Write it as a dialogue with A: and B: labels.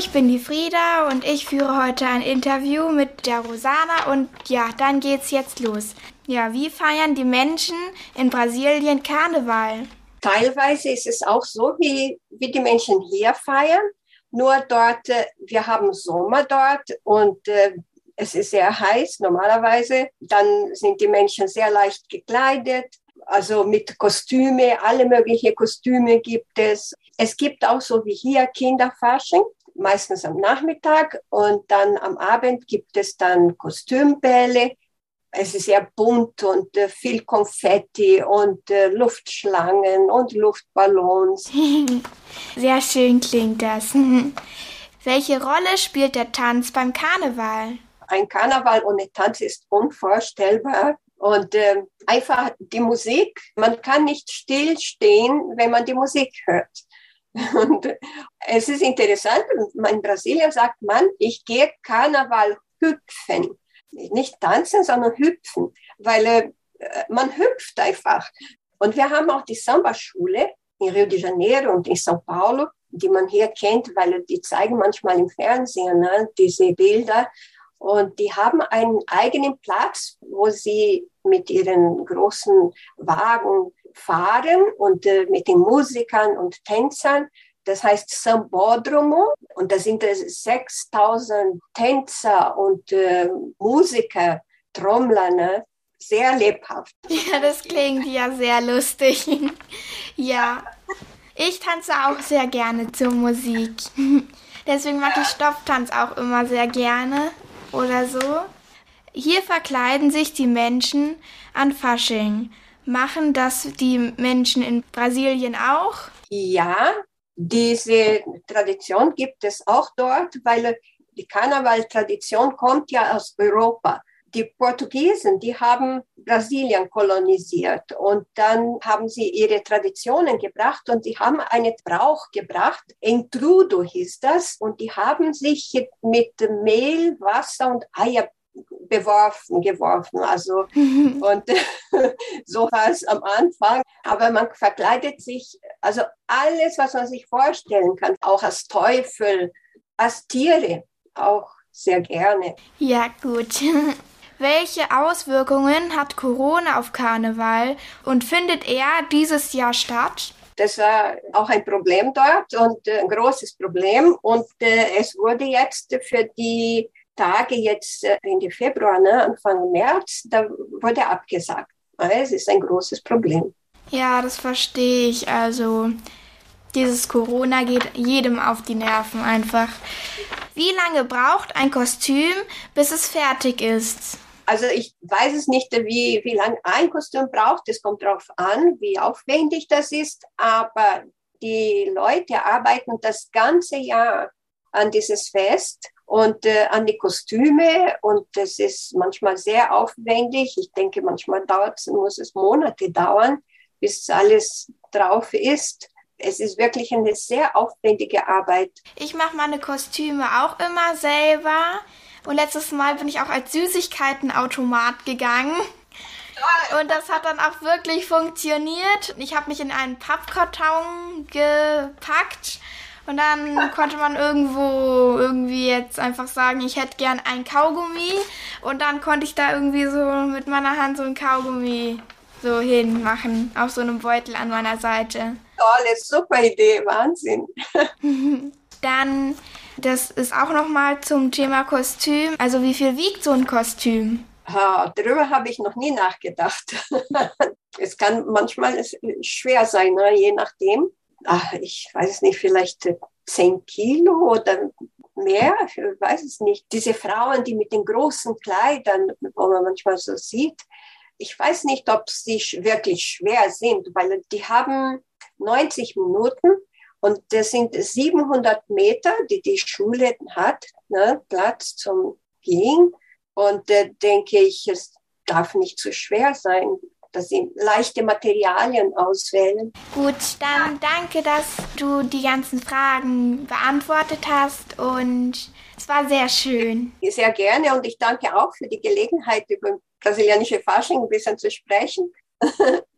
A: ich bin die Frieda und ich führe heute ein Interview mit der Rosana und ja, dann geht's jetzt los. Ja, wie feiern die Menschen in Brasilien Karneval?
B: Teilweise ist es auch so, wie, wie die Menschen hier feiern. Nur dort, äh, wir haben Sommer dort und äh, es ist sehr heiß normalerweise. Dann sind die Menschen sehr leicht gekleidet, also mit Kostüme, alle möglichen Kostüme gibt es. Es gibt auch so wie hier Kinderfasching, meistens am Nachmittag und dann am Abend gibt es dann Kostümbälle. Es ist sehr bunt und äh, viel Konfetti und äh, Luftschlangen und Luftballons.
A: Sehr schön klingt das. Welche Rolle spielt der Tanz beim Karneval?
B: Ein Karneval ohne Tanz ist unvorstellbar. Und äh, einfach die Musik, man kann nicht stillstehen, wenn man die Musik hört. Und es ist interessant, in Brasilien sagt man, ich gehe Karneval hüpfen. Nicht tanzen, sondern hüpfen, weil äh, man hüpft einfach. Und wir haben auch die Samba-Schule in Rio de Janeiro und in São Paulo, die man hier kennt, weil die zeigen manchmal im Fernsehen ne, diese Bilder. Und die haben einen eigenen Platz, wo sie mit ihren großen Wagen fahren und äh, mit den Musikern und Tänzern. Das heißt Sambodromo und da sind es 6000 Tänzer und äh, Musiker, Trommler, ne? sehr lebhaft.
A: Ja, das klingt ja sehr lustig. ja, ich tanze auch sehr gerne zur Musik. Deswegen mag ich Stofftanz auch immer sehr gerne oder so. Hier verkleiden sich die Menschen an Fasching. Machen das die Menschen in Brasilien auch?
B: Ja, diese Tradition gibt es auch dort, weil die Karnevaltradition kommt ja aus Europa. Die Portugiesen, die haben Brasilien kolonisiert und dann haben sie ihre Traditionen gebracht und sie haben einen Brauch gebracht. Entrudo hieß das und die haben sich mit Mehl, Wasser und Eier beworfen, geworfen. Also, und so war es am Anfang. Aber man verkleidet sich, also alles, was man sich vorstellen kann, auch als Teufel, als Tiere, auch sehr gerne.
A: Ja, gut. Welche Auswirkungen hat Corona auf Karneval und findet er dieses Jahr statt?
B: Das war auch ein Problem dort und äh, ein großes Problem. Und äh, es wurde jetzt für die Tage jetzt äh, Ende Februar, ne, Anfang März, da wurde abgesagt. Es ist ein großes Problem.
A: Ja, das verstehe ich. Also dieses Corona geht jedem auf die Nerven einfach. Wie lange braucht ein Kostüm, bis es fertig ist?
B: Also ich weiß es nicht, wie, wie lange ein Kostüm braucht. Es kommt darauf an, wie aufwendig das ist. Aber die Leute arbeiten das ganze Jahr an dieses Fest und äh, an die Kostüme und das ist manchmal sehr aufwendig. Ich denke, manchmal dauert es, muss es Monate dauern, bis alles drauf ist. Es ist wirklich eine sehr aufwendige Arbeit.
A: Ich mache meine Kostüme auch immer selber. Und letztes Mal bin ich auch als Süßigkeitenautomat gegangen. Und das hat dann auch wirklich funktioniert. Ich habe mich in einen Pappkarton gepackt und dann konnte man irgendwo irgendwie jetzt einfach sagen, ich hätte gern ein Kaugummi. Und dann konnte ich da irgendwie so mit meiner Hand so ein Kaugummi so hinmachen, auf so einem Beutel an meiner Seite.
B: Tolle, super Idee, Wahnsinn.
A: dann, das ist auch nochmal zum Thema Kostüm. Also wie viel wiegt so ein Kostüm?
B: Ha, darüber habe ich noch nie nachgedacht. es kann manchmal schwer sein, ne? je nachdem ach, ich weiß nicht, vielleicht zehn Kilo oder mehr, ich weiß es nicht. Diese Frauen, die mit den großen Kleidern, wo man manchmal so sieht, ich weiß nicht, ob sie wirklich schwer sind, weil die haben 90 Minuten und das sind 700 Meter, die die Schule hat, ne, Platz zum Gehen. Und äh, denke ich, es darf nicht zu schwer sein dass sie leichte Materialien auswählen.
A: Gut, dann danke, dass du die ganzen Fragen beantwortet hast und es war sehr schön.
B: Sehr gerne und ich danke auch für die Gelegenheit, über brasilianische Fasching ein bisschen zu sprechen.